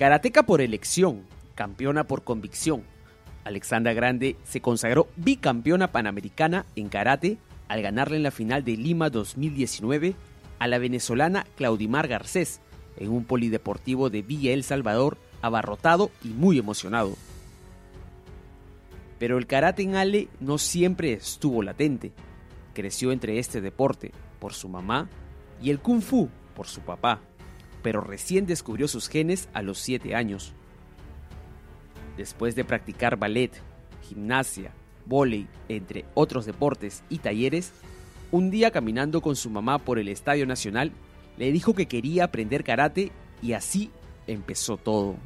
Karateca por elección, campeona por convicción. Alexandra Grande se consagró bicampeona panamericana en karate al ganarle en la final de Lima 2019 a la venezolana Claudimar Garcés en un polideportivo de Villa El Salvador abarrotado y muy emocionado. Pero el karate en Ale no siempre estuvo latente. Creció entre este deporte por su mamá y el kung fu por su papá pero recién descubrió sus genes a los 7 años. Después de practicar ballet, gimnasia, vóley, entre otros deportes y talleres, un día caminando con su mamá por el Estadio Nacional, le dijo que quería aprender karate y así empezó todo.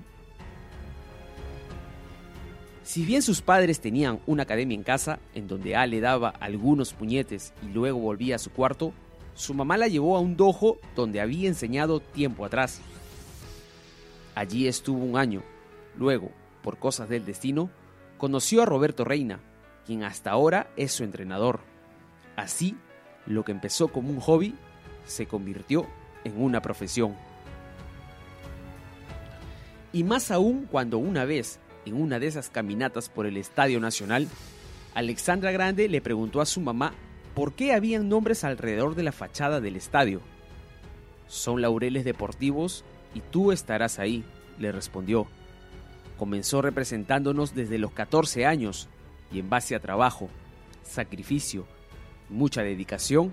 Si bien sus padres tenían una academia en casa en donde A le daba algunos puñetes y luego volvía a su cuarto, su mamá la llevó a un dojo donde había enseñado tiempo atrás. Allí estuvo un año. Luego, por cosas del destino, conoció a Roberto Reina, quien hasta ahora es su entrenador. Así, lo que empezó como un hobby se convirtió en una profesión. Y más aún cuando una vez, en una de esas caminatas por el Estadio Nacional, Alexandra Grande le preguntó a su mamá ¿por qué habían nombres alrededor de la fachada del estadio? Son laureles deportivos y tú estarás ahí, le respondió. Comenzó representándonos desde los 14 años y en base a trabajo, sacrificio, mucha dedicación,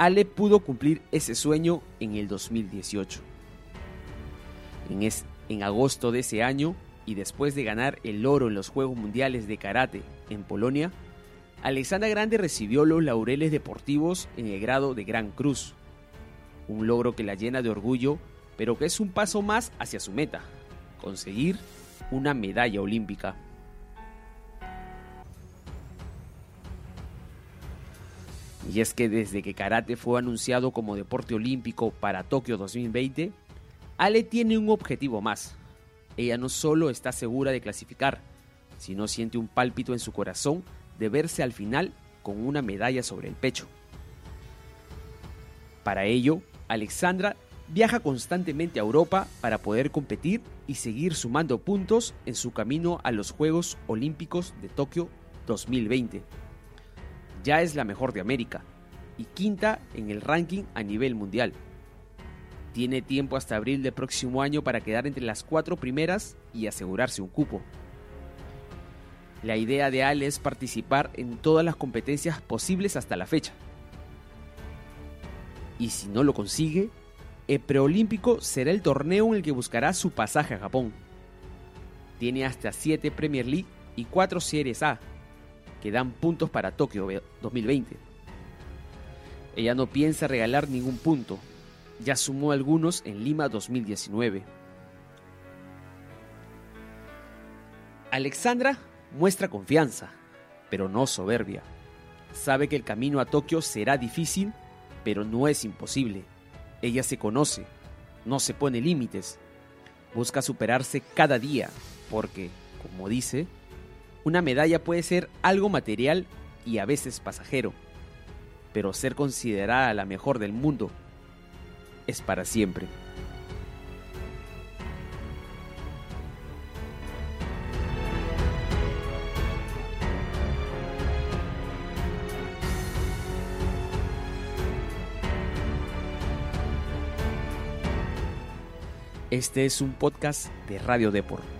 Ale pudo cumplir ese sueño en el 2018. En, agosto de ese año, y después de ganar el oro en los Juegos Mundiales de Karate en Polonia, Alexandra Grande recibió los laureles deportivos en el grado de Gran Cruz, un logro que la llena de orgullo, pero que es un paso más hacia su meta, conseguir una medalla olímpica. Y es que desde que karate fue anunciado como deporte olímpico para Tokio 2020, Ale tiene un objetivo más. Ella no solo está segura de clasificar, sino siente un pálpito en su corazón de verse al final con una medalla sobre el pecho. Para ello, Alexandra viaja constantemente a Europa para poder competir y seguir sumando puntos en su camino a los Juegos Olímpicos de Tokio 2020. Ya es la mejor de América y quinta en el ranking a nivel mundial. Tiene tiempo hasta abril del próximo año para quedar entre las cuatro primeras y asegurarse un cupo. La idea de Ale es participar en todas las competencias posibles hasta la fecha. Y si no lo consigue, el preolímpico será el torneo en el que buscará su pasaje a Japón. Tiene hasta 7 Premier League y 4 Series A, que dan puntos para Tokio 2020. Ella no piensa regalar ningún punto, ya sumó algunos en Lima 2019. Alexandra Muestra confianza, pero no soberbia. Sabe que el camino a Tokio será difícil, pero no es imposible. Ella se conoce, no se pone límites. Busca superarse cada día, porque, como dice, una medalla puede ser algo material y a veces pasajero, pero ser considerada la mejor del mundo es para siempre. Este es un podcast de Radio Deport.